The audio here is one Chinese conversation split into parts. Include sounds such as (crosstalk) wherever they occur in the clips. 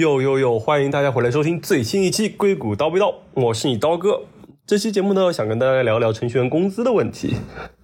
哟哟哟！欢迎大家回来收听最新一期《硅谷刀逼刀》，我是你刀哥。这期节目呢，想跟大家聊聊程序员工资的问题。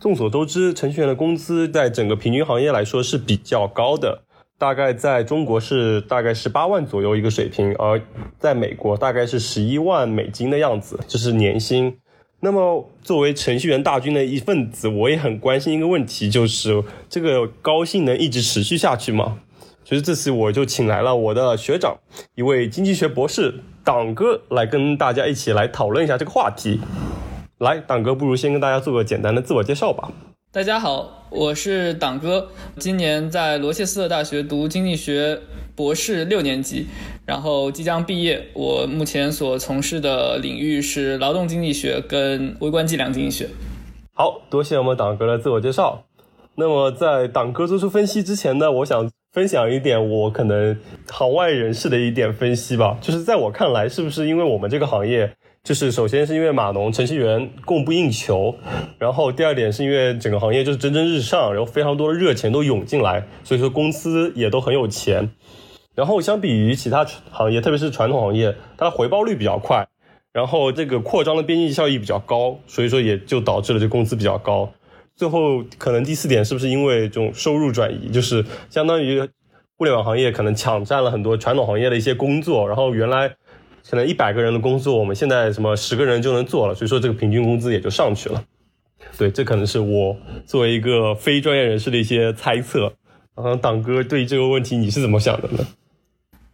众所周知，程序员的工资在整个平均行业来说是比较高的，大概在中国是大概十八万左右一个水平，而在美国大概是十一万美金的样子，这是年薪。那么，作为程序员大军的一份子，我也很关心一个问题，就是这个高薪能一直持续下去吗？所以这次我就请来了我的学长，一位经济学博士党哥，来跟大家一起来讨论一下这个话题。来，党哥，不如先跟大家做个简单的自我介绍吧。大家好，我是党哥，今年在罗切斯特大学读经济学。博士六年级，然后即将毕业。我目前所从事的领域是劳动经济学跟微观计量经济学。好多谢我们党哥的自我介绍。那么在党哥做出分析之前呢，我想分享一点我可能行外人士的一点分析吧。就是在我看来，是不是因为我们这个行业，就是首先是因为码农程序员供不应求，然后第二点是因为整个行业就是蒸蒸日上，然后非常多的热钱都涌进来，所以说公司也都很有钱。然后相比于其他行业，特别是传统行业，它的回报率比较快，然后这个扩张的边际效益比较高，所以说也就导致了这工资比较高。最后可能第四点是不是因为这种收入转移，就是相当于互联网行业可能抢占了很多传统行业的一些工作，然后原来可能一百个人的工作，我们现在什么十个人就能做了，所以说这个平均工资也就上去了。对，这可能是我作为一个非专业人士的一些猜测。嗯，党哥对这个问题你是怎么想的呢？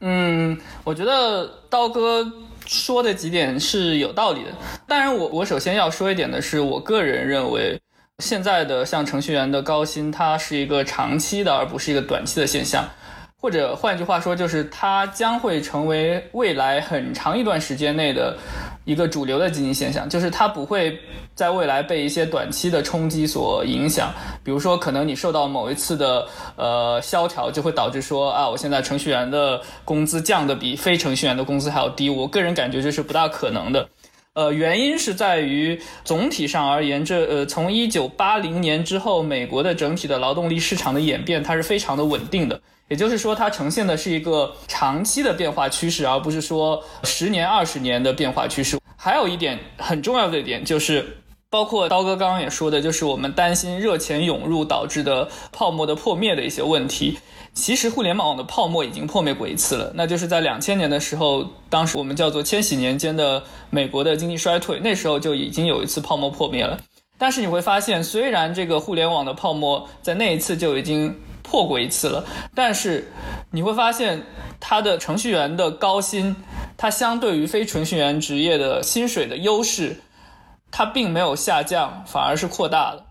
嗯，我觉得刀哥说的几点是有道理的。当然，我我首先要说一点的是，我个人认为，现在的像程序员的高薪，它是一个长期的，而不是一个短期的现象。或者换句话说，就是它将会成为未来很长一段时间内的一个主流的经济现象，就是它不会在未来被一些短期的冲击所影响。比如说，可能你受到某一次的呃萧条，就会导致说啊，我现在程序员的工资降的比非程序员的工资还要低。我个人感觉这是不大可能的。呃，原因是在于总体上而言，这呃从一九八零年之后，美国的整体的劳动力市场的演变，它是非常的稳定的。也就是说，它呈现的是一个长期的变化趋势，而不是说十年、二十年的变化趋势。还有一点很重要的一点就是，包括刀哥刚刚也说的，就是我们担心热钱涌入导致的泡沫的破灭的一些问题。其实，互联网的泡沫已经破灭过一次了，那就是在两千年的时候，当时我们叫做千禧年间的美国的经济衰退，那时候就已经有一次泡沫破灭了。但是你会发现，虽然这个互联网的泡沫在那一次就已经。破过一次了，但是你会发现，它的程序员的高薪，它相对于非程序员职业的薪水的优势，它并没有下降，反而是扩大了。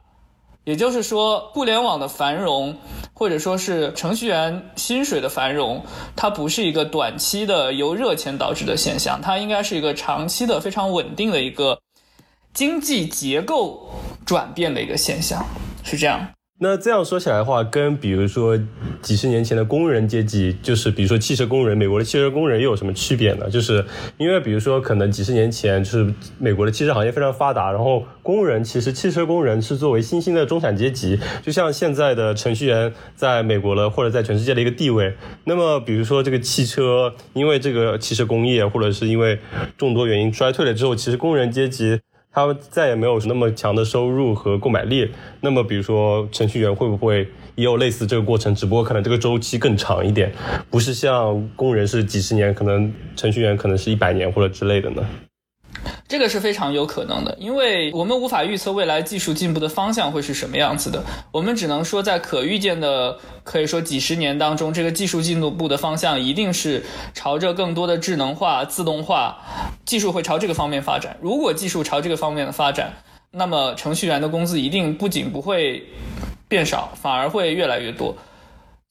也就是说，互联网的繁荣，或者说是程序员薪水的繁荣，它不是一个短期的由热钱导致的现象，它应该是一个长期的非常稳定的一个经济结构转变的一个现象，是这样。那这样说起来的话，跟比如说几十年前的工人阶级，就是比如说汽车工人，美国的汽车工人又有什么区别呢？就是因为比如说可能几十年前，就是美国的汽车行业非常发达，然后工人其实汽车工人是作为新兴的中产阶级，就像现在的程序员在美国的或者在全世界的一个地位。那么比如说这个汽车，因为这个汽车工业或者是因为众多原因衰退了之后，其实工人阶级。他们再也没有那么强的收入和购买力。那么，比如说程序员会不会也有类似这个过程？只不过可能这个周期更长一点，不是像工人是几十年，可能程序员可能是一百年或者之类的呢？这个是非常有可能的，因为我们无法预测未来技术进步的方向会是什么样子的。我们只能说，在可预见的，可以说几十年当中，这个技术进步的方向一定是朝着更多的智能化、自动化技术会朝这个方面发展。如果技术朝这个方面的发展，那么程序员的工资一定不仅不会变少，反而会越来越多。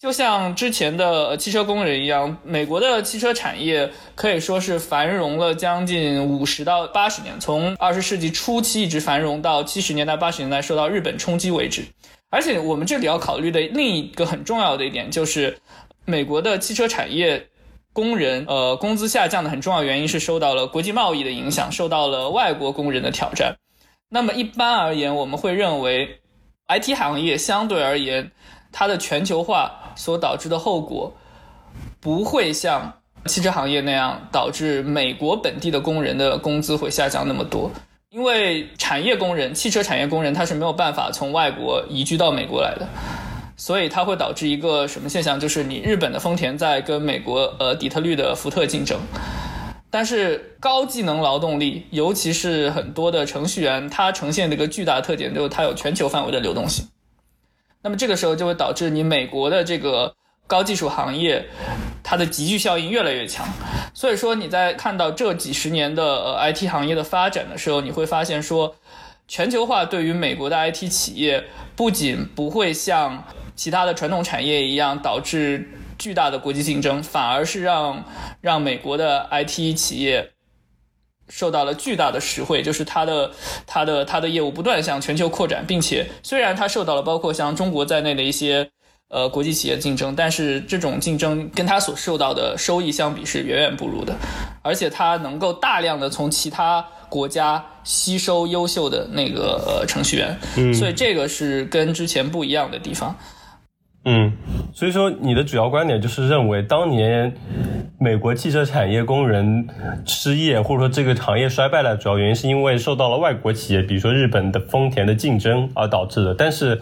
就像之前的汽车工人一样，美国的汽车产业可以说是繁荣了将近五十到八十年，从二十世纪初期一直繁荣到七十年代、八十年代受到日本冲击为止。而且我们这里要考虑的另一个很重要的一点就是，美国的汽车产业工人呃工资下降的很重要原因是受到了国际贸易的影响，受到了外国工人的挑战。那么一般而言，我们会认为 IT 行业相对而言。它的全球化所导致的后果，不会像汽车行业那样，导致美国本地的工人的工资会下降那么多。因为产业工人、汽车产业工人他是没有办法从外国移居到美国来的，所以它会导致一个什么现象？就是你日本的丰田在跟美国呃底特律的福特竞争。但是高技能劳动力，尤其是很多的程序员，它呈现的一个巨大特点就是它有全球范围的流动性。那么这个时候就会导致你美国的这个高技术行业，它的集聚效应越来越强。所以说你在看到这几十年的呃 IT 行业的发展的时候，你会发现说，全球化对于美国的 IT 企业不仅不会像其他的传统产业一样导致。巨大的国际竞争，反而是让让美国的 IT 企业受到了巨大的实惠，就是它的它的它的业务不断向全球扩展，并且虽然它受到了包括像中国在内的一些呃国际企业竞争，但是这种竞争跟它所受到的收益相比是远远不如的，而且它能够大量的从其他国家吸收优秀的那个呃程序员，所以这个是跟之前不一样的地方。嗯，所以说你的主要观点就是认为，当年美国汽车产业工人失业，或者说这个行业衰败的主要原因，是因为受到了外国企业，比如说日本的丰田的竞争而导致的。但是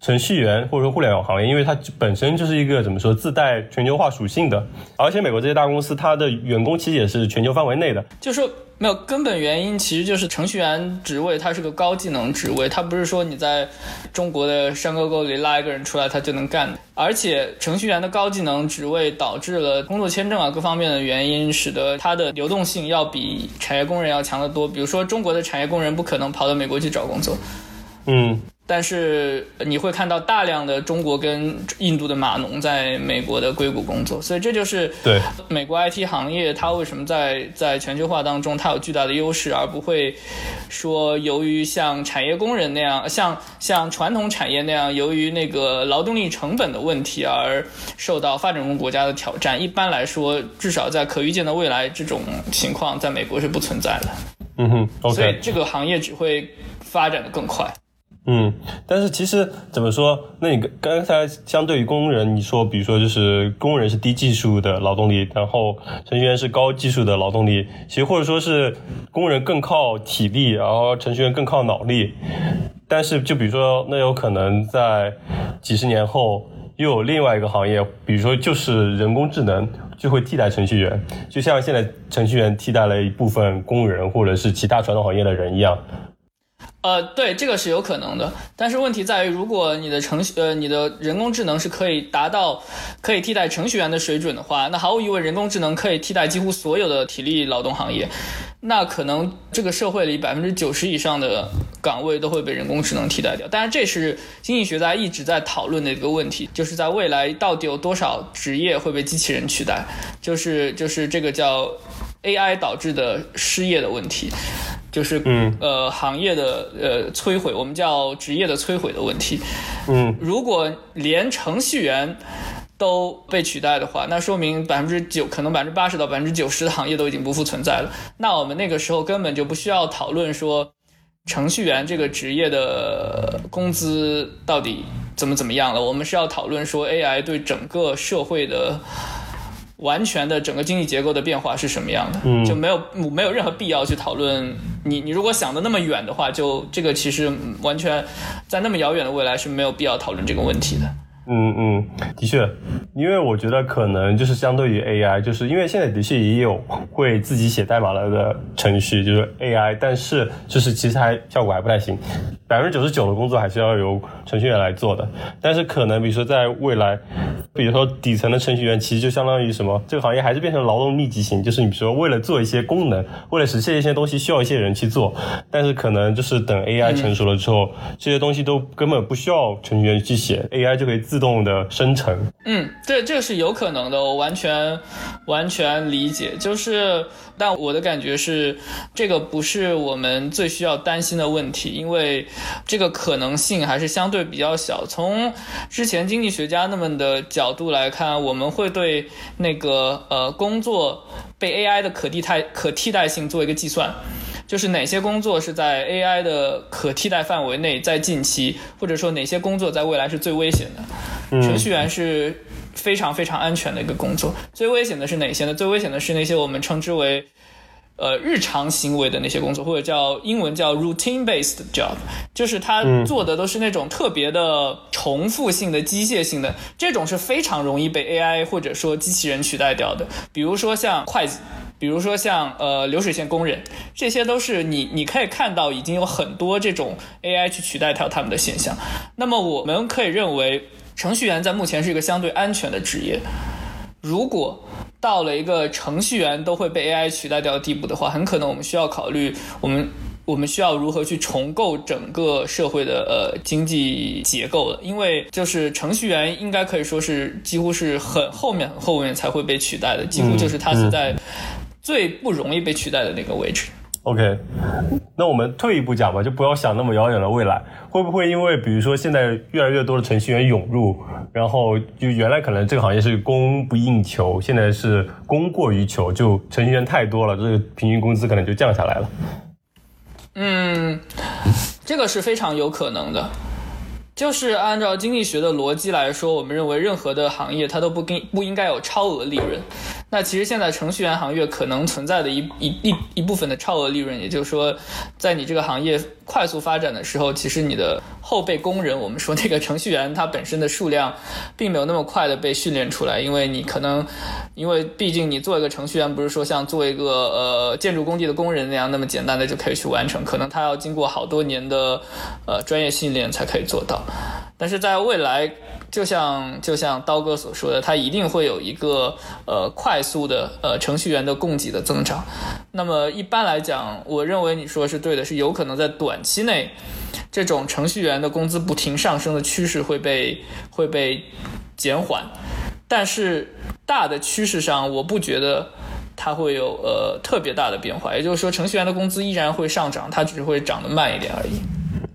程序员或者说互联网行业，因为它本身就是一个怎么说自带全球化属性的，而且美国这些大公司，它的员工其实也是全球范围内的，就是。没有根本原因，其实就是程序员职位，它是个高技能职位，它不是说你在中国的山沟沟里拉一个人出来，他就能干的。而且程序员的高技能职位导致了工作签证啊各方面的原因，使得它的流动性要比产业工人要强得多。比如说中国的产业工人不可能跑到美国去找工作，嗯。但是你会看到大量的中国跟印度的码农在美国的硅谷工作，所以这就是对美国 IT 行业它为什么在在全球化当中它有巨大的优势，而不会说由于像产业工人那样，像像传统产业那样，由于那个劳动力成本的问题而受到发展中国家的挑战。一般来说，至少在可预见的未来，这种情况在美国是不存在的。嗯哼，所以这个行业只会发展的更快。嗯，但是其实怎么说？那你刚才相对于工人，你说，比如说就是工人是低技术的劳动力，然后程序员是高技术的劳动力，其实或者说是工人更靠体力，然后程序员更靠脑力。但是就比如说，那有可能在几十年后又有另外一个行业，比如说就是人工智能就会替代程序员，就像现在程序员替代了一部分工人或者是其他传统行业的人一样。呃，对，这个是有可能的，但是问题在于，如果你的程序，呃，你的人工智能是可以达到可以替代程序员的水准的话，那毫无疑问，人工智能可以替代几乎所有的体力劳动行业，那可能这个社会里百分之九十以上的岗位都会被人工智能替代掉。但是这是经济学家一直在讨论的一个问题，就是在未来到底有多少职业会被机器人取代，就是就是这个叫 AI 导致的失业的问题。就是嗯呃行业的呃摧毁，我们叫职业的摧毁的问题。嗯，如果连程序员都被取代的话，那说明百分之九可能百分之八十到百分之九十的行业都已经不复存在了。那我们那个时候根本就不需要讨论说程序员这个职业的工资到底怎么怎么样了。我们是要讨论说 AI 对整个社会的。完全的整个经济结构的变化是什么样的？就没有没有任何必要去讨论。你你如果想的那么远的话，就这个其实完全在那么遥远的未来是没有必要讨论这个问题的。嗯嗯，的确，因为我觉得可能就是相对于 AI，就是因为现在的确也有会自己写代码了的程序，就是 AI，但是就是其实还效果还不太行，百分之九十九的工作还是要由程序员来做的。但是可能比如说在未来，比如说底层的程序员其实就相当于什么，这个行业还是变成劳动密集型，就是你说为了做一些功能，为了实现一些东西需要一些人去做，但是可能就是等 AI 成熟了之后，这些东西都根本不需要程序员去写，AI 就可以自。自动的生成，嗯，对，这个是有可能的，我完全完全理解。就是，但我的感觉是，这个不是我们最需要担心的问题，因为这个可能性还是相对比较小。从之前经济学家那么的角度来看，我们会对那个呃工作被 AI 的可替代可替代性做一个计算。就是哪些工作是在 AI 的可替代范围内，在近期，或者说哪些工作在未来是最危险的？程序员是非常非常安全的一个工作。最危险的是哪些呢？最危险的是那些我们称之为呃日常行为的那些工作，或者叫英文叫 routine-based job，就是他做的都是那种特别的重复性的、机械性的，这种是非常容易被 AI 或者说机器人取代掉的。比如说像会计。比如说像呃流水线工人，这些都是你你可以看到已经有很多这种 AI 去取代掉他们的现象。那么我们可以认为，程序员在目前是一个相对安全的职业。如果到了一个程序员都会被 AI 取代掉的地步的话，很可能我们需要考虑我们我们需要如何去重构整个社会的呃经济结构了。因为就是程序员应该可以说是几乎是很后面很后面才会被取代的，几乎就是他是在。最不容易被取代的那个位置。OK，那我们退一步讲吧，就不要想那么遥远的未来。会不会因为比如说现在越来越多的程序员涌入，然后就原来可能这个行业是供不应求，现在是供过于求，就程序员太多了，这个平均工资可能就降下来了。嗯，这个是非常有可能的。就是按照经济学的逻辑来说，我们认为任何的行业它都不应不应该有超额利润。那其实现在程序员行业可能存在的一一一一部分的超额利润，也就是说，在你这个行业快速发展的时候，其实你的后备工人，我们说那个程序员，他本身的数量并没有那么快的被训练出来，因为你可能，因为毕竟你做一个程序员，不是说像做一个呃建筑工地的工人那样那么简单的就可以去完成，可能他要经过好多年的呃专业训练才可以做到。但是在未来，就像就像刀哥所说的，它一定会有一个呃快速的呃程序员的供给的增长。那么一般来讲，我认为你说是对的，是有可能在短期内，这种程序员的工资不停上升的趋势会被会被减缓。但是大的趋势上，我不觉得它会有呃特别大的变化。也就是说，程序员的工资依然会上涨，它只是会涨得慢一点而已。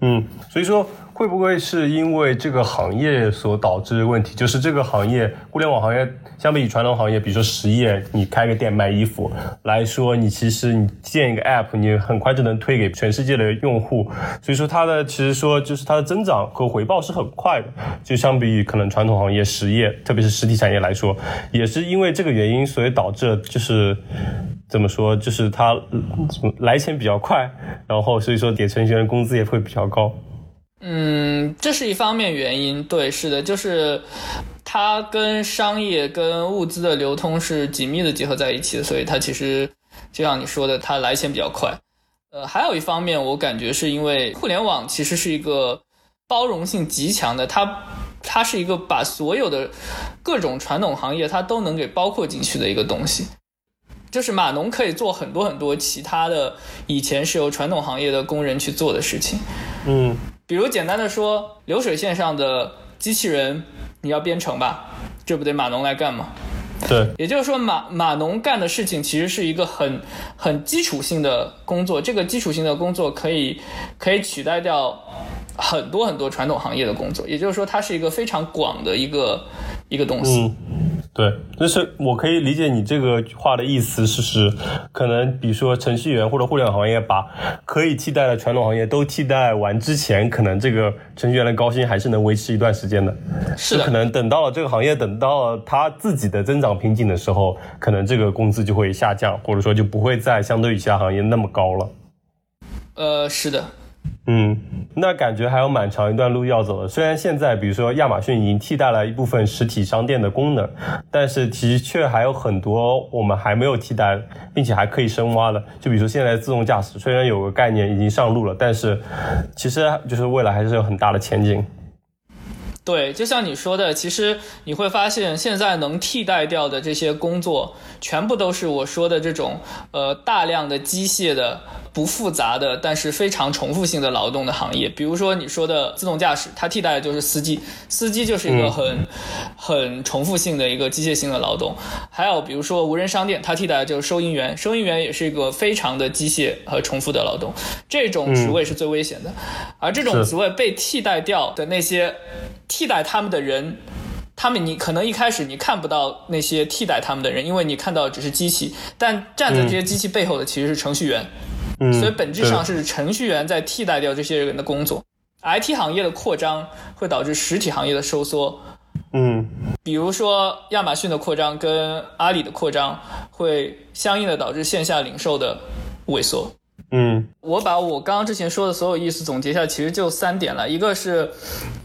嗯，所以说。会不会是因为这个行业所导致的问题？就是这个行业，互联网行业相比于传统行业，比如说实业，你开个店卖衣服来说，你其实你建一个 app，你很快就能推给全世界的用户。所以说它的其实说就是它的增长和回报是很快的。就相比于可能传统行业实业，特别是实体产业来说，也是因为这个原因，所以导致就是怎么说，就是它来钱比较快，然后所以说给程序员工资也会比较高。嗯，这是一方面原因，对，是的，就是它跟商业跟物资的流通是紧密的结合在一起的，所以它其实就像你说的，它来钱比较快。呃，还有一方面，我感觉是因为互联网其实是一个包容性极强的，它它是一个把所有的各种传统行业它都能给包括进去的一个东西，就是码农可以做很多很多其他的以前是由传统行业的工人去做的事情，嗯。比如简单的说，流水线上的机器人你要编程吧，这不得码农来干吗？对，也就是说码码农干的事情其实是一个很很基础性的工作，这个基础性的工作可以可以取代掉很多很多传统行业的工作，也就是说它是一个非常广的一个一个东西。对，就是我可以理解你这个话的意思，是是，可能比如说程序员或者互联网行业把可以替代的传统行业都替代完之前，可能这个程序员的高薪还是能维持一段时间的。是的。可能等到了这个行业等到了它自己的增长瓶颈的时候，可能这个工资就会下降，或者说就不会再相对于其他行业那么高了。呃，是的。嗯，那感觉还有蛮长一段路要走的。虽然现在，比如说亚马逊已经替代了一部分实体商店的功能，但是的确还有很多我们还没有替代，并且还可以深挖的。就比如说现在自动驾驶，虽然有个概念已经上路了，但是其实就是未来还是有很大的前景。对，就像你说的，其实你会发现，现在能替代掉的这些工作，全部都是我说的这种呃大量的机械的。不复杂的，但是非常重复性的劳动的行业，比如说你说的自动驾驶，它替代的就是司机，司机就是一个很很重复性的一个机械性的劳动。还有比如说无人商店，它替代的就是收银员，收银员也是一个非常的机械和重复的劳动，这种职位是最危险的。而这种职位被替代掉的那些替代他们的人，他们你可能一开始你看不到那些替代他们的人，因为你看到只是机器，但站在这些机器背后的其实是程序员。所以本质上是程序员在替代掉这些人的工作，IT 行业的扩张会导致实体行业的收缩，嗯，比如说亚马逊的扩张跟阿里的扩张，会相应的导致线下零售的萎缩。嗯，我把我刚刚之前说的所有意思总结一下，其实就三点了。一个是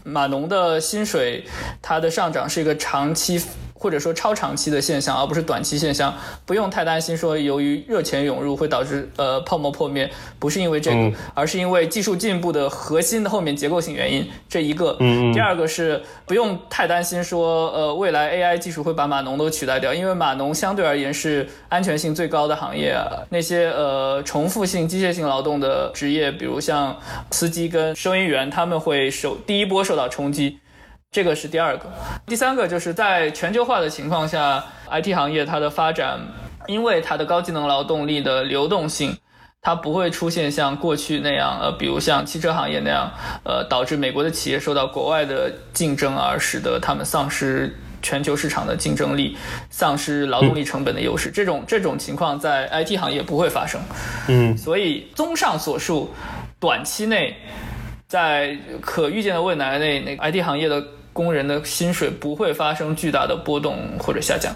码农的薪水，它的上涨是一个长期。或者说超长期的现象，而不是短期现象，不用太担心说由于热钱涌入会导致呃泡沫破灭，不是因为这个，而是因为技术进步的核心的后面结构性原因。这一个，嗯第二个是不用太担心说呃未来 AI 技术会把码农都取代掉，因为码农相对而言是安全性最高的行业啊，那些呃重复性机械性劳动的职业，比如像司机跟收银员，他们会受第一波受到冲击。这个是第二个，第三个就是在全球化的情况下，IT 行业它的发展，因为它的高技能劳动力的流动性，它不会出现像过去那样，呃，比如像汽车行业那样，呃，导致美国的企业受到国外的竞争而使得他们丧失全球市场的竞争力，丧失劳动力成本的优势。这种这种情况在 IT 行业不会发生。嗯，所以综上所述，短期内，在可预见的未来内，那个 IT 行业的。工人的薪水不会发生巨大的波动或者下降。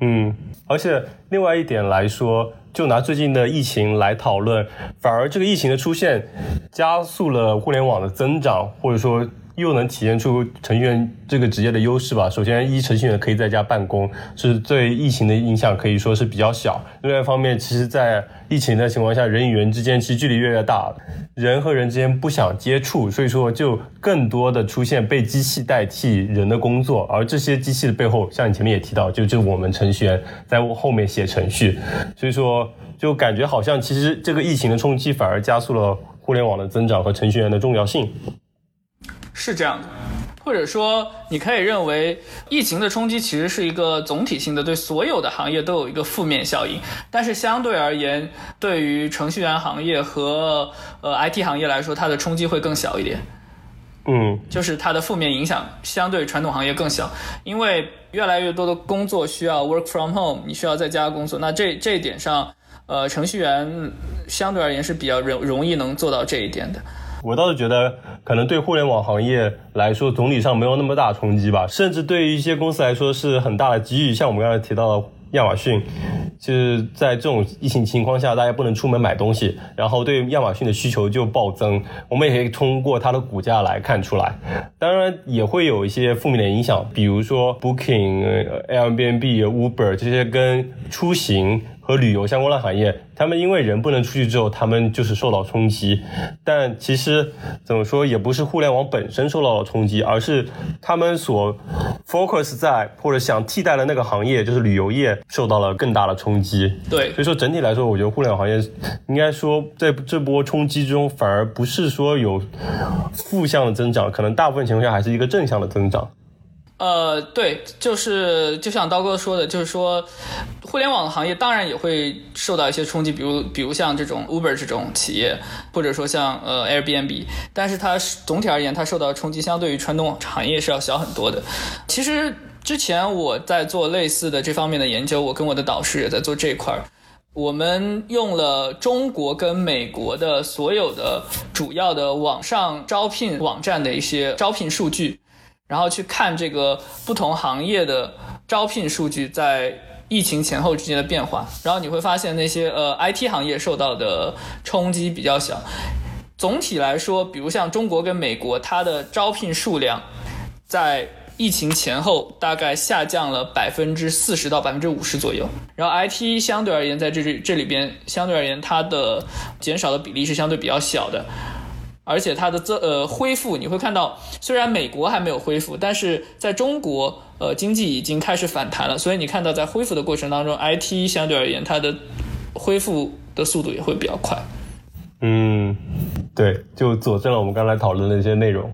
嗯，而且另外一点来说，就拿最近的疫情来讨论，反而这个疫情的出现加速了互联网的增长，或者说。又能体现出程序员这个职业的优势吧。首先，一程序员可以在家办公，是对疫情的影响可以说是比较小。另外一方面，其实，在疫情的情况下，人与人之间其实距离越来越大，人和人之间不想接触，所以说就更多的出现被机器代替人的工作。而这些机器的背后，像你前面也提到，就就我们程序员在后面写程序，所以说就感觉好像其实这个疫情的冲击反而加速了互联网的增长和程序员的重要性。是这样的，或者说你可以认为，疫情的冲击其实是一个总体性的，对所有的行业都有一个负面效应。但是相对而言，对于程序员行业和呃 IT 行业来说，它的冲击会更小一点。嗯，就是它的负面影响相对传统行业更小，因为越来越多的工作需要 work from home，你需要在家工作。那这这一点上，呃，程序员相对而言是比较容容易能做到这一点的。我倒是觉得，可能对互联网行业来说，总体上没有那么大冲击吧。甚至对于一些公司来说，是很大的机遇。像我们刚才提到的亚马逊，就是在这种疫情情况下，大家不能出门买东西，然后对亚马逊的需求就暴增。我们也可以通过它的股价来看出来。当然，也会有一些负面的影响，比如说 Booking、Airbnb、Uber 这些跟出行。和旅游相关的行业，他们因为人不能出去之后，他们就是受到冲击。但其实怎么说，也不是互联网本身受到了冲击，而是他们所 focus 在或者想替代的那个行业，就是旅游业，受到了更大的冲击。对，所以说整体来说，我觉得互联网行业应该说在这波冲击中，反而不是说有负向的增长，可能大部分情况下还是一个正向的增长。呃，对，就是就像刀哥说的，就是说，互联网行业当然也会受到一些冲击，比如比如像这种 Uber 这种企业，或者说像呃 Airbnb，但是它总体而言，它受到冲击相对于传统行业是要小很多的。其实之前我在做类似的这方面的研究，我跟我的导师也在做这一块儿，我们用了中国跟美国的所有的主要的网上招聘网站的一些招聘数据。然后去看这个不同行业的招聘数据在疫情前后之间的变化，然后你会发现那些呃 IT 行业受到的冲击比较小。总体来说，比如像中国跟美国，它的招聘数量在疫情前后大概下降了百分之四十到百分之五十左右。然后 IT 相对而言，在这这这里边相对而言，它的减少的比例是相对比较小的。而且它的这呃恢复，你会看到，虽然美国还没有恢复，但是在中国，呃经济已经开始反弹了。所以你看到在恢复的过程当中，IT 相对而言它的恢复的速度也会比较快。嗯，对，就佐证了我们刚才讨论的一些内容。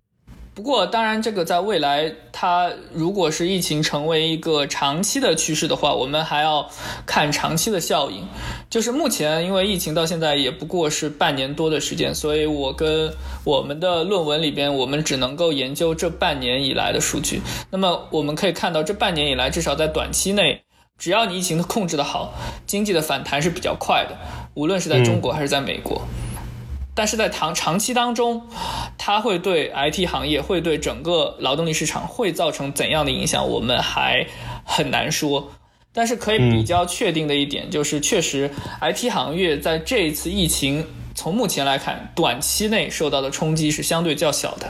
不过，当然，这个在未来，它如果是疫情成为一个长期的趋势的话，我们还要看长期的效应。就是目前，因为疫情到现在也不过是半年多的时间，所以我跟我们的论文里边，我们只能够研究这半年以来的数据。那么，我们可以看到，这半年以来，至少在短期内，只要你疫情控制的好，经济的反弹是比较快的，无论是在中国还是在美国。但是在长长期当中，它会对 IT 行业、会对整个劳动力市场会造成怎样的影响，我们还很难说。但是可以比较确定的一点就是，确实 IT 行业在这一次疫情，从目前来看，短期内受到的冲击是相对较小的。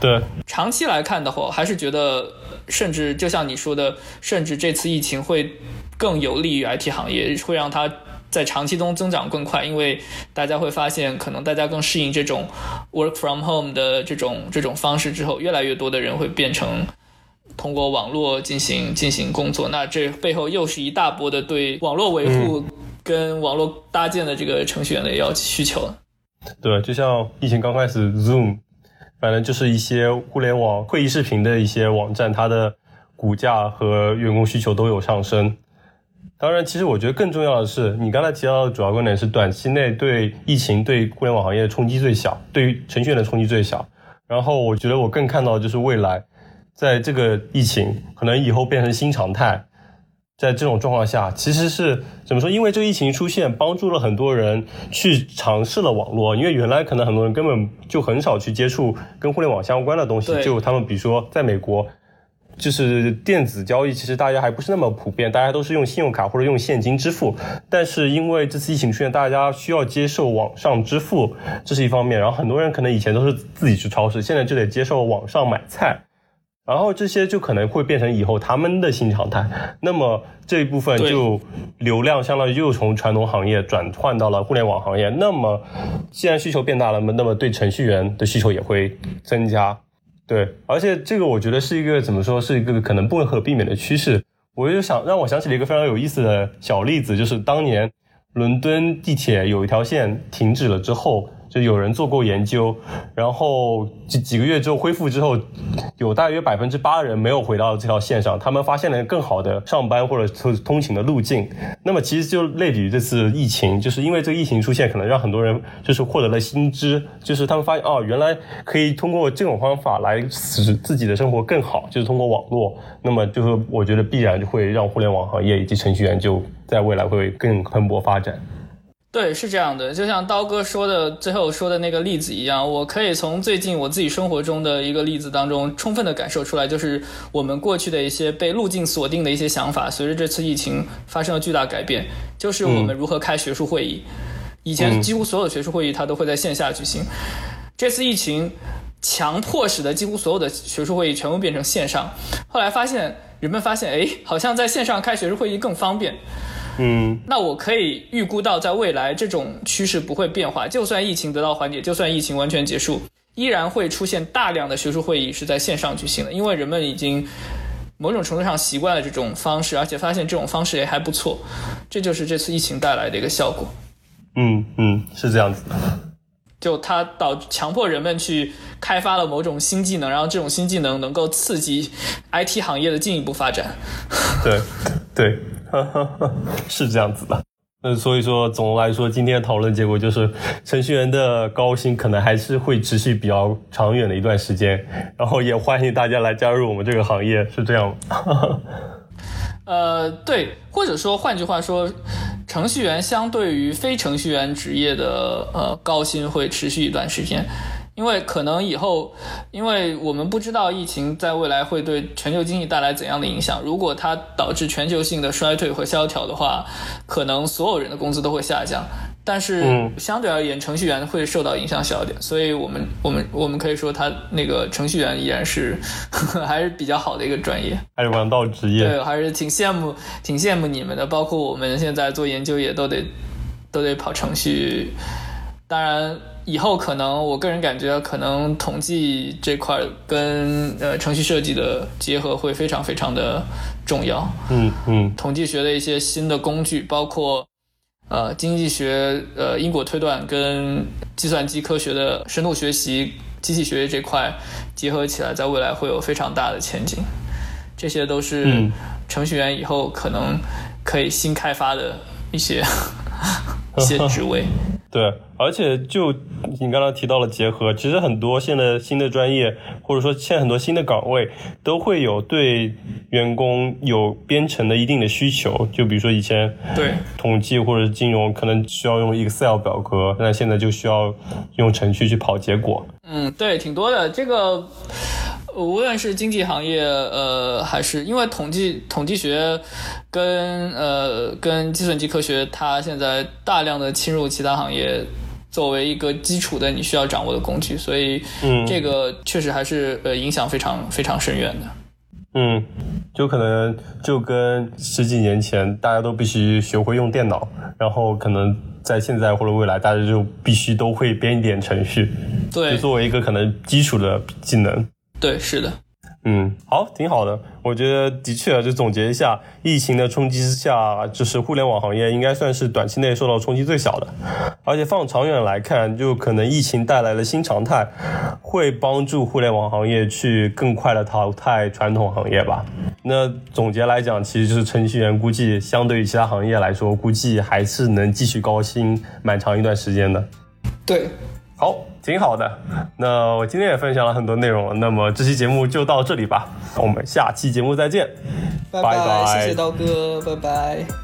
对，长期来看的话，还是觉得，甚至就像你说的，甚至这次疫情会更有利于 IT 行业，会让它在长期中增长更快，因为大家会发现，可能大家更适应这种 work from home 的这种这种方式之后，越来越多的人会变成通过网络进行进行工作，那这背后又是一大波的对网络维护跟网络搭建的这个程序员的要需求了。对，就像疫情刚开始，Zoom。反正就是一些互联网会议视频的一些网站，它的股价和员工需求都有上升。当然，其实我觉得更重要的是，你刚才提到的主要观点是，短期内对疫情对互联网行业的冲击最小，对于程序员的冲击最小。然后，我觉得我更看到就是未来，在这个疫情可能以后变成新常态。在这种状况下，其实是怎么说？因为这个疫情出现，帮助了很多人去尝试了网络。因为原来可能很多人根本就很少去接触跟互联网相关的东西。就他们比如说在美国，就是电子交易，其实大家还不是那么普遍，大家都是用信用卡或者用现金支付。但是因为这次疫情出现，大家需要接受网上支付，这是一方面。然后很多人可能以前都是自己去超市，现在就得接受网上买菜。然后这些就可能会变成以后他们的新常态。那么这一部分就流量相当于又从传统行业转换到了互联网行业。那么既然需求变大了，那么对程序员的需求也会增加。对，而且这个我觉得是一个怎么说，是一个可能不可避免的趋势。我就想让我想起了一个非常有意思的小例子，就是当年伦敦地铁有一条线停止了之后。就有人做过研究，然后几几个月之后恢复之后，有大约百分之八的人没有回到这条线上，他们发现了更好的上班或者通通勤的路径。那么其实就类比于这次疫情，就是因为这个疫情出现，可能让很多人就是获得了新知，就是他们发现哦，原来可以通过这种方法来使自己的生活更好，就是通过网络。那么就是我觉得必然就会让互联网行业以及程序员就在未来会更蓬勃发展。对，是这样的，就像刀哥说的最后说的那个例子一样，我可以从最近我自己生活中的一个例子当中充分的感受出来，就是我们过去的一些被路径锁定的一些想法，随着这次疫情发生了巨大改变。就是我们如何开学术会议，以前几乎所有的学术会议它都会在线下举行，这次疫情强迫使得几乎所有的学术会议全部变成线上。后来发现人们发现，哎，好像在线上开学术会议更方便。嗯，那我可以预估到，在未来这种趋势不会变化。就算疫情得到缓解，就算疫情完全结束，依然会出现大量的学术会议是在线上举行的，因为人们已经某种程度上习惯了这种方式，而且发现这种方式也还不错。这就是这次疫情带来的一个效果。嗯嗯，是这样子的。就它导强迫人们去开发了某种新技能，然后这种新技能能够刺激 IT 行业的进一步发展。对对。(laughs) 是这样子的，那所以说，总的来说，今天讨论结果就是，程序员的高薪可能还是会持续比较长远的一段时间，然后也欢迎大家来加入我们这个行业，是这样。呃，对，或者说换句话说，程序员相对于非程序员职业的呃高薪会持续一段时间。因为可能以后，因为我们不知道疫情在未来会对全球经济带来怎样的影响。如果它导致全球性的衰退和萧条的话，可能所有人的工资都会下降。但是相对而言，程序员会受到影响小一点。所以我们我们我们可以说，他那个程序员依然是 (laughs) 还是比较好的一个专业，还是王道职业。对，还是挺羡慕挺羡慕你们的。包括我们现在做研究也都得都得跑程序。当然。以后可能，我个人感觉，可能统计这块跟呃程序设计的结合会非常非常的重要。嗯嗯，统计学的一些新的工具，包括呃经济学呃因果推断跟计算机科学的深度学习、机器学习这块结合起来，在未来会有非常大的前景。这些都是程序员以后可能可以新开发的一些 (laughs) 一些职位。对，而且就你刚刚提到了结合，其实很多现在新的专业，或者说现在很多新的岗位，都会有对员工有编程的一定的需求。就比如说以前对统计或者金融可能需要用 Excel 表格，那现在就需要用程序去跑结果。嗯，对，挺多的。这个无论是经济行业，呃，还是因为统计统计学跟呃跟计算机科学，它现在大量的侵入其他行业，作为一个基础的你需要掌握的工具，所以嗯这个确实还是呃影响非常非常深远的。嗯，就可能就跟十几年前大家都必须学会用电脑，然后可能在现在或者未来，大家就必须都会编一点程序，就对作为一个可能基础的技能。对，是的。嗯，好，挺好的。我觉得的确，就总结一下，疫情的冲击之下，就是互联网行业应该算是短期内受到冲击最小的。而且放长远来看，就可能疫情带来的新常态，会帮助互联网行业去更快的淘汰传统行业吧。那总结来讲，其实就是程序员估计相对于其他行业来说，估计还是能继续高薪蛮长一段时间的。对，好，挺好的。那我今天也分享了很多内容，那么这期节目就到这里吧，我们下期节目再见。拜拜拜谢谢刀哥，拜拜。